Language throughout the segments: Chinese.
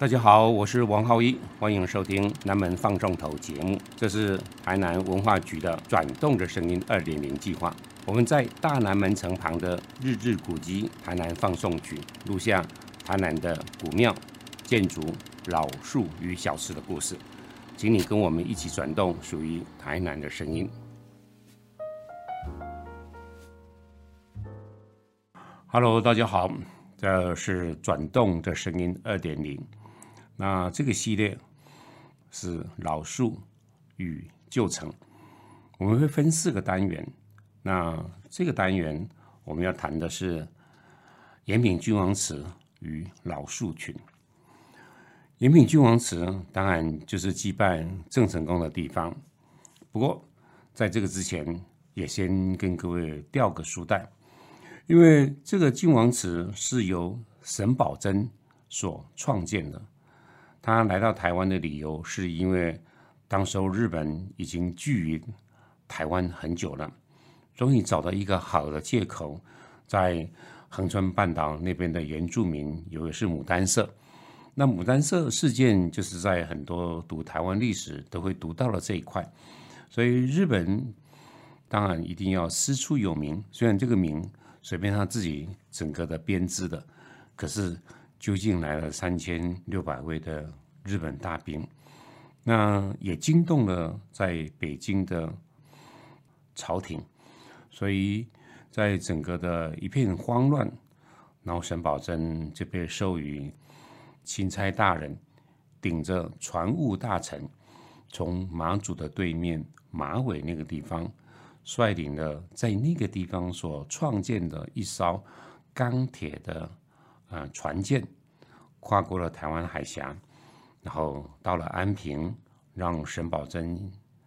大家好，我是王浩一，欢迎收听南门放送头节目。这是台南文化局的转动的声音二点零计划。我们在大南门城旁的日治古迹台南放送局录下台南的古庙、建筑、老树与小吃的故事，请你跟我们一起转动属于台南的声音。Hello，大家好，这是转动的声音二点零。那这个系列是老树与旧城，我们会分四个单元。那这个单元我们要谈的是延平君王祠与老树群。延平君王祠当然就是祭拜郑成功的地方，不过在这个之前，也先跟各位吊个书袋，因为这个君王祠是由沈葆桢所创建的。他来到台湾的理由，是因为当时候日本已经居于台湾很久了，终于找到一个好的借口，在横川半岛那边的原住民有的是牡丹社。那牡丹社事件，就是在很多读台湾历史都会读到了这一块，所以日本当然一定要师出有名，虽然这个名随便他自己整个的编织的，可是。究竟来了三千六百位的日本大兵，那也惊动了在北京的朝廷，所以在整个的一片慌乱，然后沈葆桢就被授予钦差大人，顶着船务大臣，从马祖的对面马尾那个地方，率领了在那个地方所创建的一艘钢铁的。啊，船舰跨过了台湾海峡，然后到了安平，让沈葆桢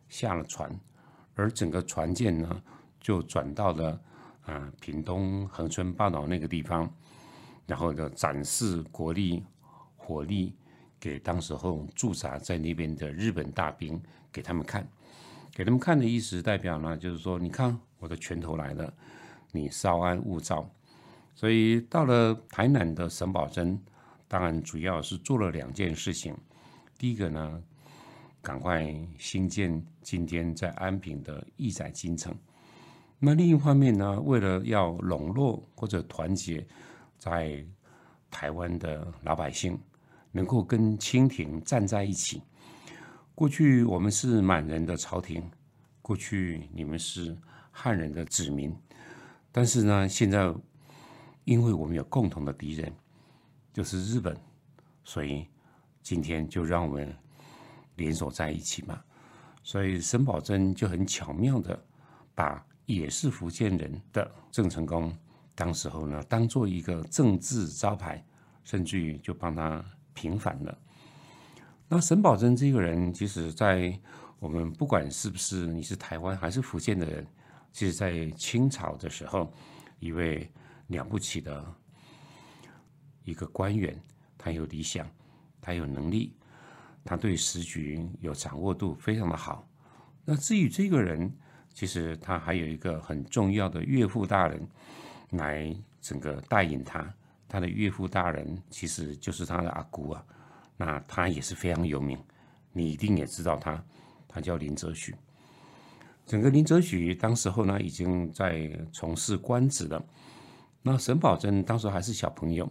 下了船，而整个船舰呢，就转到了啊屏东恒春半岛那个地方，然后就展示国力火力给当时候驻扎在那边的日本大兵给他们看，给他们看的意思代表呢，就是说，你看我的拳头来了，你稍安勿躁。所以到了台南的沈葆桢，当然主要是做了两件事情。第一个呢，赶快兴建今天在安平的义载金城。那另一方面呢，为了要笼络或者团结在台湾的老百姓，能够跟清廷站在一起。过去我们是满人的朝廷，过去你们是汉人的子民，但是呢，现在。因为我们有共同的敌人，就是日本，所以今天就让我们联手在一起嘛。所以沈葆桢就很巧妙的把也是福建人的郑成功，当时候呢当做一个政治招牌，甚至于就帮他平反了。那沈葆桢这个人，其实，在我们不管是不是你是台湾还是福建的人，其实，在清朝的时候，一位。了不起的一个官员，他有理想，他有能力，他对时局有掌握度非常的好。那至于这个人，其实他还有一个很重要的岳父大人来整个带领他。他的岳父大人其实就是他的阿姑啊，那他也是非常有名，你一定也知道他，他叫林则徐。整个林则徐当时候呢，已经在从事官职了。那沈葆桢当时还是小朋友，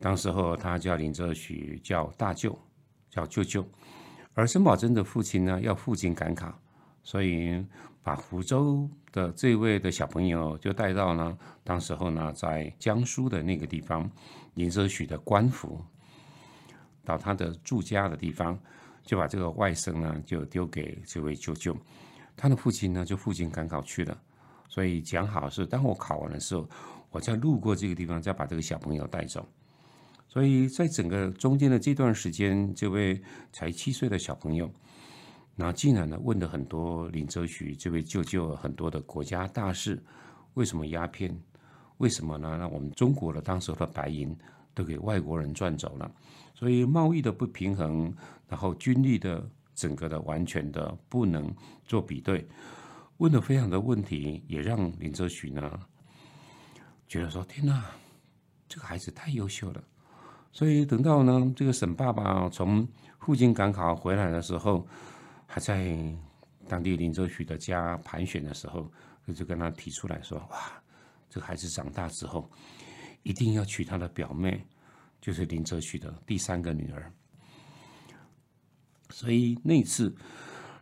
当时候他叫林则徐叫大舅，叫舅舅。而沈葆桢的父亲呢要赴京赶考，所以把福州的这位的小朋友就带到呢，当时候呢在江苏的那个地方，林则徐的官府，到他的住家的地方，就把这个外甥呢就丢给这位舅舅，他的父亲呢就赴京赶考去了，所以讲好是当我考完的时候。我再路过这个地方，再把这个小朋友带走。所以在整个中间的这段时间，这位才七岁的小朋友，那竟然呢问了很多林则徐这位舅舅很多的国家大事，为什么鸦片？为什么呢？那我们中国的当时的白银都给外国人赚走了，所以贸易的不平衡，然后军力的整个的完全的不能做比对，问的非常的问题，也让林则徐呢。觉得说天哪，这个孩子太优秀了，所以等到呢，这个沈爸爸从附近赶考回来的时候，还在当地林则徐的家盘旋的时候，就跟他提出来说：“哇，这个孩子长大之后，一定要娶他的表妹，就是林则徐的第三个女儿。”所以那次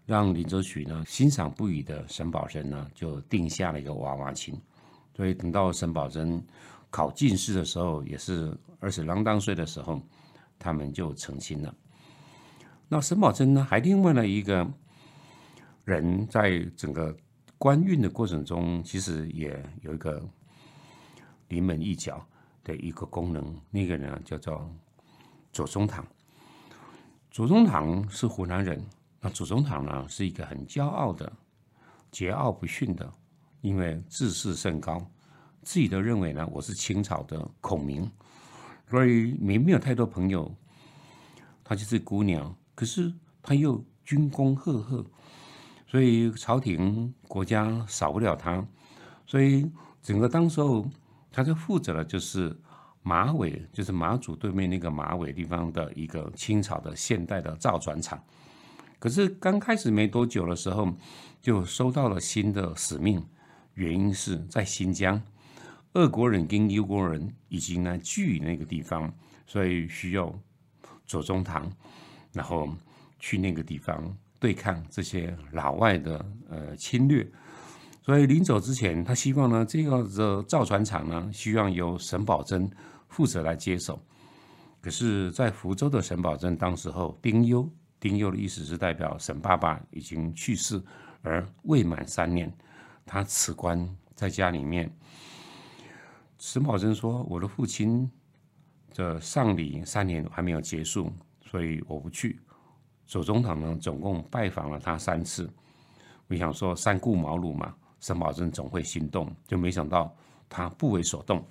让林则徐呢欣赏不已的沈葆桢呢，就定下了一个娃娃亲。所以等到沈葆桢考进士的时候，也是二十郎当岁的时候，他们就成亲了。那沈葆桢呢，还另外了一个人，在整个官运的过程中，其实也有一个临门一脚的一个功能。那个人叫做左宗棠。左宗棠是湖南人，那左宗棠呢，是一个很骄傲的、桀骜不驯的，因为自视甚高，自己都认为呢，我是清朝的孔明，所以没没有太多朋友。她就是姑娘，可是她又军功赫赫，所以朝廷国家少不了她，所以整个当时候，她就负责了就是。马尾就是马祖对面那个马尾地方的一个清朝的现代的造船厂，可是刚开始没多久的时候，就收到了新的使命，原因是在新疆，俄国人跟英国人已经呢居于那个地方，所以需要左宗棠，然后去那个地方对抗这些老外的呃侵略。所以临走之前，他希望呢，这个的造船厂呢，希望由沈葆桢负责来接手。可是，在福州的沈葆桢当时候丁忧，丁忧的意思是代表沈爸爸已经去世，而未满三年，他辞官在家里面。沈葆桢说：“我的父亲的丧礼三年还没有结束，所以我不去。”左宗棠呢，总共拜访了他三次。我想说，三顾茅庐嘛。沈葆桢总会心动，就没想到他不为所动。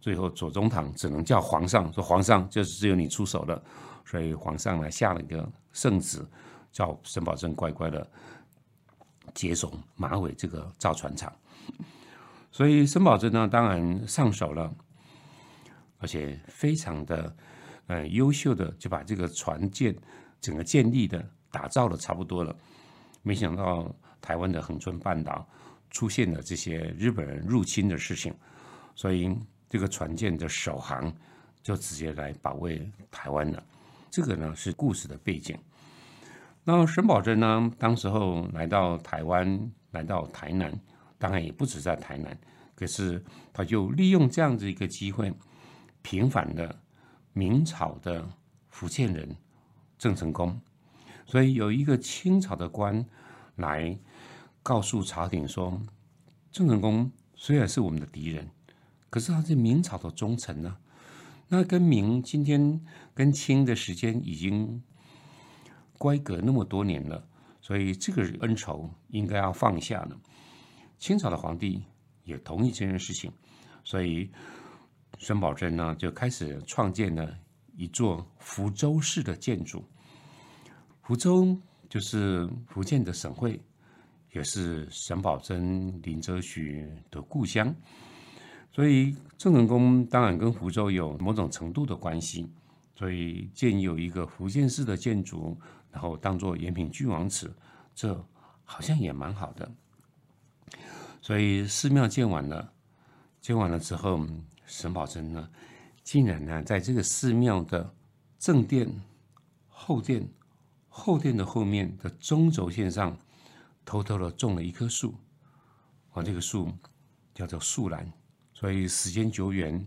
最后左宗棠只能叫皇上说：“皇上，就是只有你出手了。”所以皇上呢下了一个圣旨，叫沈葆桢乖乖的接手马尾这个造船厂。所以沈葆桢呢当然上手了，而且非常的呃优秀的就把这个船舰整个建立的打造的差不多了。没想到台湾的恒春半岛。出现了这些日本人入侵的事情，所以这个船舰的首航就直接来保卫台湾了。这个呢是故事的背景。那沈葆桢呢，当时候来到台湾，来到台南，当然也不止在台南，可是他就利用这样子一个机会，平反了明朝的福建人郑成功，所以有一个清朝的官来。告诉朝廷说，郑成功虽然是我们的敌人，可是他是明朝的忠臣呢。那跟明今天跟清的时间已经乖格那么多年了，所以这个恩仇应该要放下了。清朝的皇帝也同意这件事情，所以孙宝珍呢就开始创建了一座福州市的建筑。福州就是福建的省会。也是沈葆桢、林则徐的故乡，所以郑成功当然跟福州有某种程度的关系，所以建有一个福建式的建筑，然后当做延平郡王祠，这好像也蛮好的。所以寺庙建完了，建完了之后，沈葆桢呢，竟然呢，在这个寺庙的正殿、后殿、后殿的后面的中轴线上。偷偷的种了一棵树，啊，这个树叫做树兰，所以时间久远，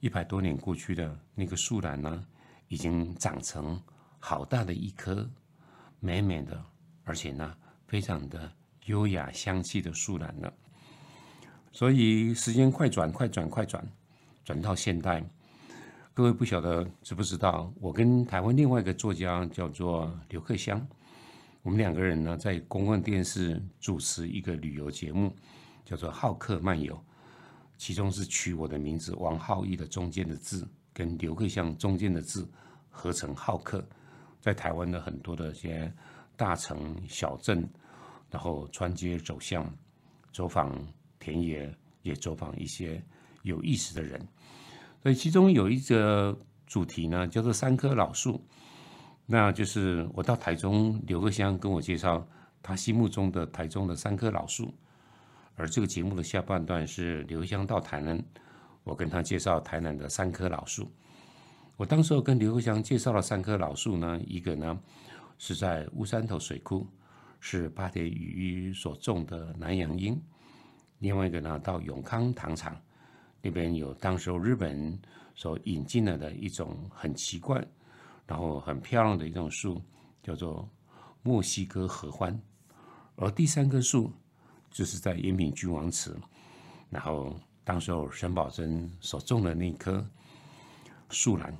一百多年过去的那个树兰呢，已经长成好大的一棵美美的，而且呢，非常的优雅香气的树兰了。所以时间快转，快转，快转，转到现代，各位不晓得知不知道，我跟台湾另外一个作家叫做刘克湘。我们两个人呢，在公共电视主持一个旅游节目，叫做《好客漫游》，其中是取我的名字王浩义的中间的字跟刘克湘中间的字合成“好客”。在台湾的很多的一些大城小镇，然后穿街走巷，走访田野，也走访一些有意思的人。所以其中有一个主题呢叫做三棵老树，那就是我到台中刘克湘跟我介绍他心目中的台中的三棵老树，而这个节目的下半段是刘克香到台南，我跟他介绍台南的三棵老树。我当时候跟刘克祥介绍了三棵老树呢，一个呢是在乌山头水库，是八田雨所种的南洋樱；另外一个呢到永康糖厂那边有当时候日本所引进来的一种很奇怪，然后很漂亮的一种树，叫做墨西哥合欢。而第三棵树就是在延平君王祠，然后当时候沈葆桢所种的那棵。树兰，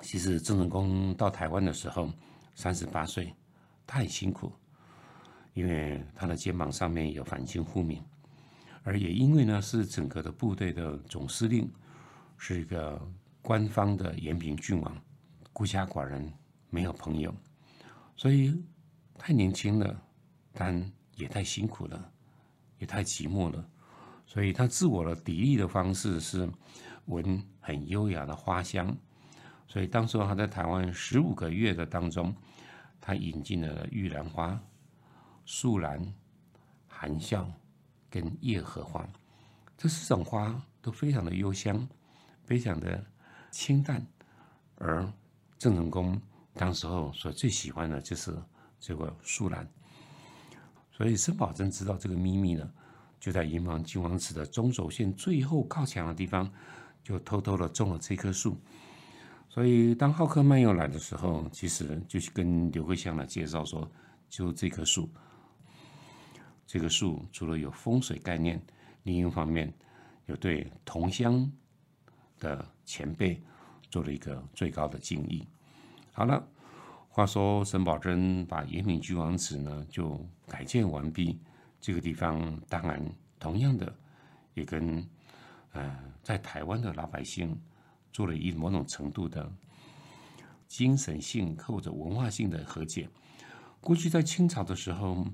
其实郑成功到台湾的时候，三十八岁，他很辛苦，因为他的肩膀上面有反清复明，而也因为呢是整个的部队的总司令，是一个官方的延平郡王，孤家寡人，没有朋友，所以太年轻了，但也太辛苦了，也太寂寞了，所以他自我的砥砺的方式是。闻很优雅的花香，所以当时他在台湾十五个月的当中，他引进了玉兰花、素兰、含笑跟叶荷花，这四种花都非常的幽香，非常的清淡。而郑成功当时候所最喜欢的就是这个素兰，所以申宝珍知道这个秘密呢，就在银王金王祠的中轴线最后靠墙的地方。就偷偷的种了这棵树，所以当浩克漫游来的时候，其实就是跟刘慧香来介绍说，就这棵树，这棵树除了有风水概念，另一方面有对同乡的前辈做了一个最高的敬意。好了，话说沈葆桢把延平郡王祠呢就改建完毕，这个地方当然同样的也跟。呃，在台湾的老百姓做了一某种程度的精神性或者文化性的和解。过去在清朝的时候，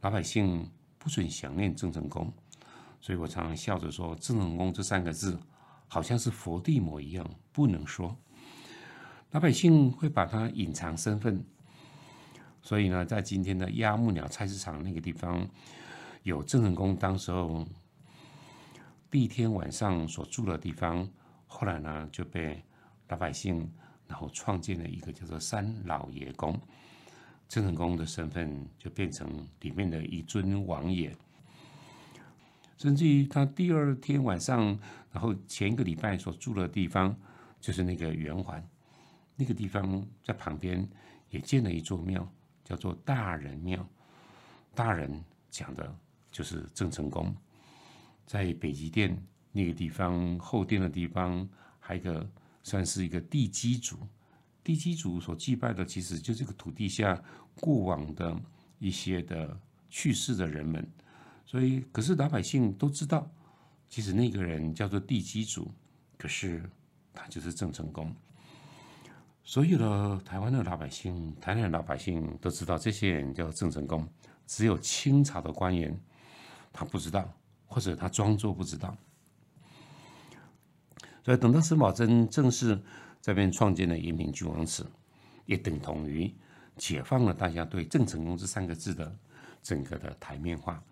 老百姓不准想念郑成功，所以我常常笑着说：“郑成功这三个字好像是佛地魔一样，不能说。”老百姓会把它隐藏身份。所以呢，在今天的鸭木鸟菜市场那个地方，有郑成功当时候。第一天晚上所住的地方，后来呢就被老百姓然后创建了一个叫做三老爷宫，郑成功的身份就变成里面的一尊王爷。甚至于他第二天晚上，然后前一个礼拜所住的地方，就是那个圆环，那个地方在旁边也建了一座庙，叫做大人庙。大人讲的就是郑成功。在北极殿那个地方后殿的地方，还有一个算是一个地基主。地基主所祭拜的，其实就这个土地下过往的一些的去世的人们。所以，可是老百姓都知道，其实那个人叫做地基主，可是他就是郑成功。所有的台湾的老百姓，台南老百姓都知道这些人叫郑成功，只有清朝的官员他不知道。或者他装作不知道，所以等到沈葆桢正式这边创建了延平郡王祠，也等同于解放了大家对郑成功这三个字的整个的台面化。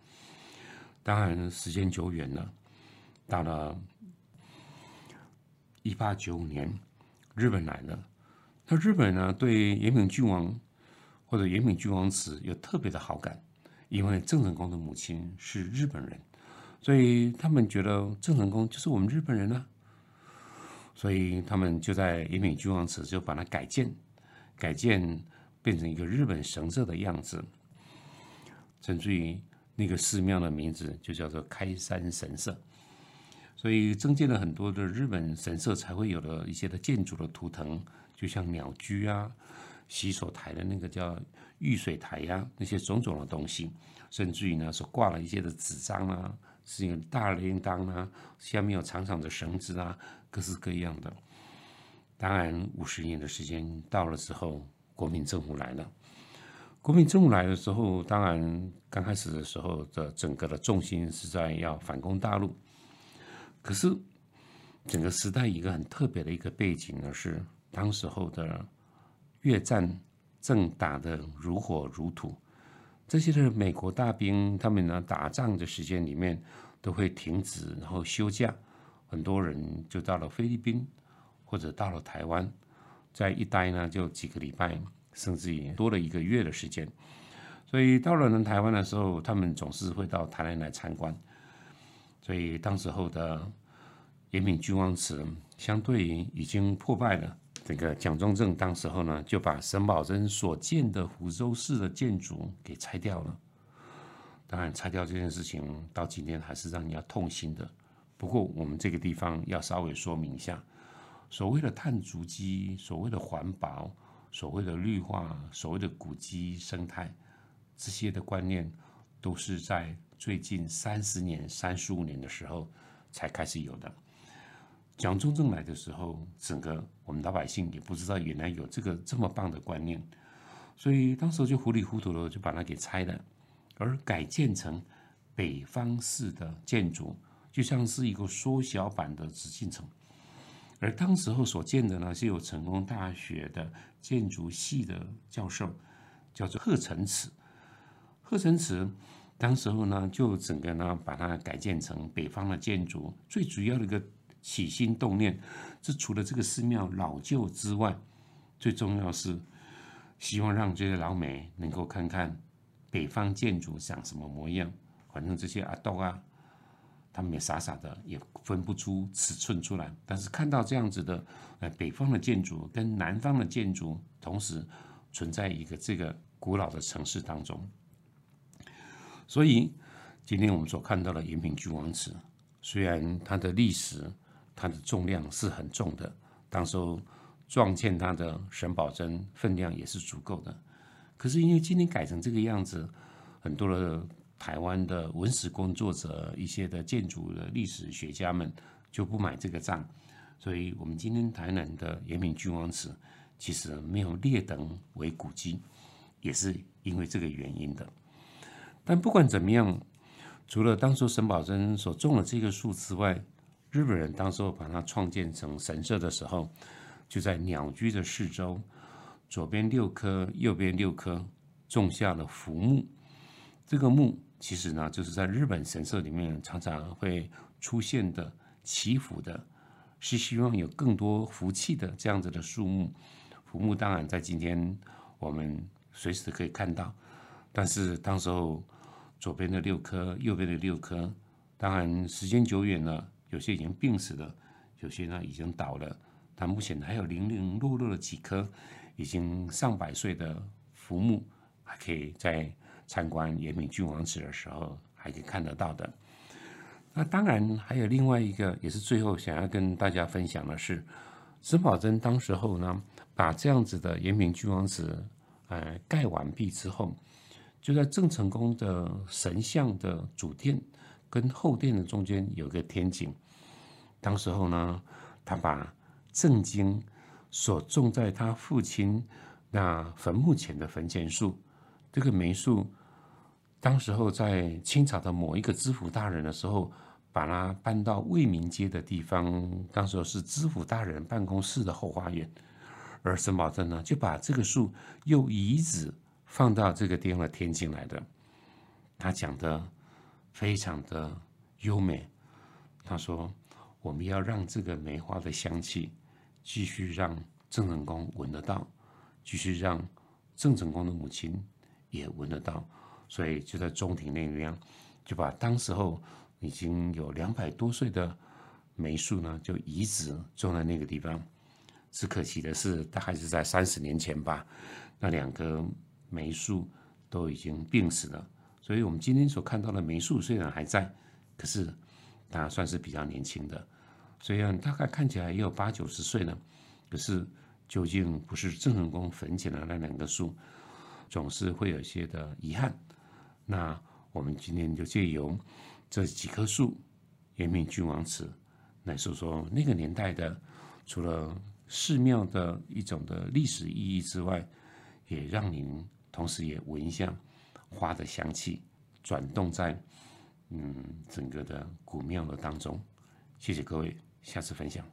当然，时间久远了，到了一八九五年，日本来了，那日本呢对延平郡王或者延平郡王祠有特别的好感，因为郑成功的母亲是日本人。所以他们觉得郑成功就是我们日本人啊，所以他们就在延平郡王祠就把它改建，改建变成一个日本神社的样子，甚至于那个寺庙的名字就叫做开山神社。所以增建了很多的日本神社才会有的一些的建筑的图腾，就像鸟居啊、洗手台的那个叫御水台呀，那些种种的东西，甚至于呢，所挂了一些的纸张啊。是一个大铃铛啊，下面有长长的绳子啊，各式各样的。当然，五十年的时间到了之后，国民政府来了。国民政府来的时候，当然刚开始的时候的整个的重心是在要反攻大陆。可是整个时代一个很特别的一个背景呢，是当时候的越战正打得如火如荼，这些的美国大兵，他们呢打仗的时间里面都会停止，然后休假，很多人就到了菲律宾或者到了台湾，在一待呢就几个礼拜，甚至于多了一个月的时间。所以到了呢台湾的时候，他们总是会到台南来参观。所以当时候的延平君王祠，相对于已经破败了。这个蒋中正当时候呢，就把沈葆桢所建的湖州市的建筑给拆掉了。当然，拆掉这件事情到今天还是让人家痛心的。不过，我们这个地方要稍微说明一下，所谓的碳足迹，所谓的环保，所谓的绿化，所谓的古迹生态。这些的观念都是在最近三十年、三十五年的时候才开始有的。蒋中正来的时候，整个我们老百姓也不知道原来有这个这么棒的观念，所以当时就糊里糊涂的就把它给拆了，而改建成北方式的建筑，就像是一个缩小版的紫禁城。而当时候所建的呢，是有成功大学的建筑系的教授，叫做贺成慈。贺成池，当时候呢，就整个呢把它改建成北方的建筑。最主要的一个起心动念，这除了这个寺庙老旧之外，最重要是希望让这些老美能够看看北方建筑长什么模样。反正这些阿斗啊，他们也傻傻的，也分不出尺寸出来。但是看到这样子的，呃，北方的建筑跟南方的建筑同时存在一个这个古老的城市当中。所以，今天我们所看到的延平郡王祠，虽然它的历史、它的重量是很重的，当时候撞见它的沈葆桢分量也是足够的。可是因为今天改成这个样子，很多的台湾的文史工作者、一些的建筑的历史学家们就不买这个账。所以我们今天台南的延平君王祠其实没有列等为古迹，也是因为这个原因的。但不管怎么样，除了当初沈葆桢所种的这个树之外，日本人当时候把它创建成神社的时候，就在鸟居的四周，左边六棵，右边六棵，种下了福木。这个木其实呢，就是在日本神社里面常常会出现的祈福的，是希望有更多福气的这样子的树木。福木当然在今天我们随时可以看到，但是当时候。左边的六棵，右边的六棵，当然时间久远了，有些已经病死了，有些呢已经倒了。但目前还有零零落落的几棵，已经上百岁的浮木，还可以在参观延平郡王祠的时候还可以看得到的。那当然还有另外一个，也是最后想要跟大家分享的是，沈葆桢当时候呢，把这样子的延平郡王祠，呃，盖完毕之后。就在郑成功的神像的主殿跟后殿的中间有个天井，当时候呢，他把郑经所种在他父亲那坟墓前的坟前树，这个梅树，当时候在清朝的某一个知府大人的时候，把它搬到卫民街的地方，当时候是知府大人办公室的后花园，而沈葆桢呢，就把这个树又移植。放到这个地方的天津来的，他讲的非常的优美。他说：“我们要让这个梅花的香气继续让郑成功闻得到，继续让郑成功的母亲也闻得到。所以就在中庭那边，就把当时候已经有两百多岁的梅树呢，就移植种在那个地方。只可惜的是，大概是在三十年前吧，那两棵。”梅树都已经病死了，所以我们今天所看到的梅树虽然还在，可是它算是比较年轻的。虽然大概看起来也有八九十岁了，可是究竟不是郑成功坟前的那两棵树，总是会有些的遗憾。那我们今天就借由这几棵树，延平君王祠来说说那个年代的，除了寺庙的一种的历史意义之外，也让您。同时也闻一下花的香气，转动在嗯整个的古庙的当中。谢谢各位。下次分享。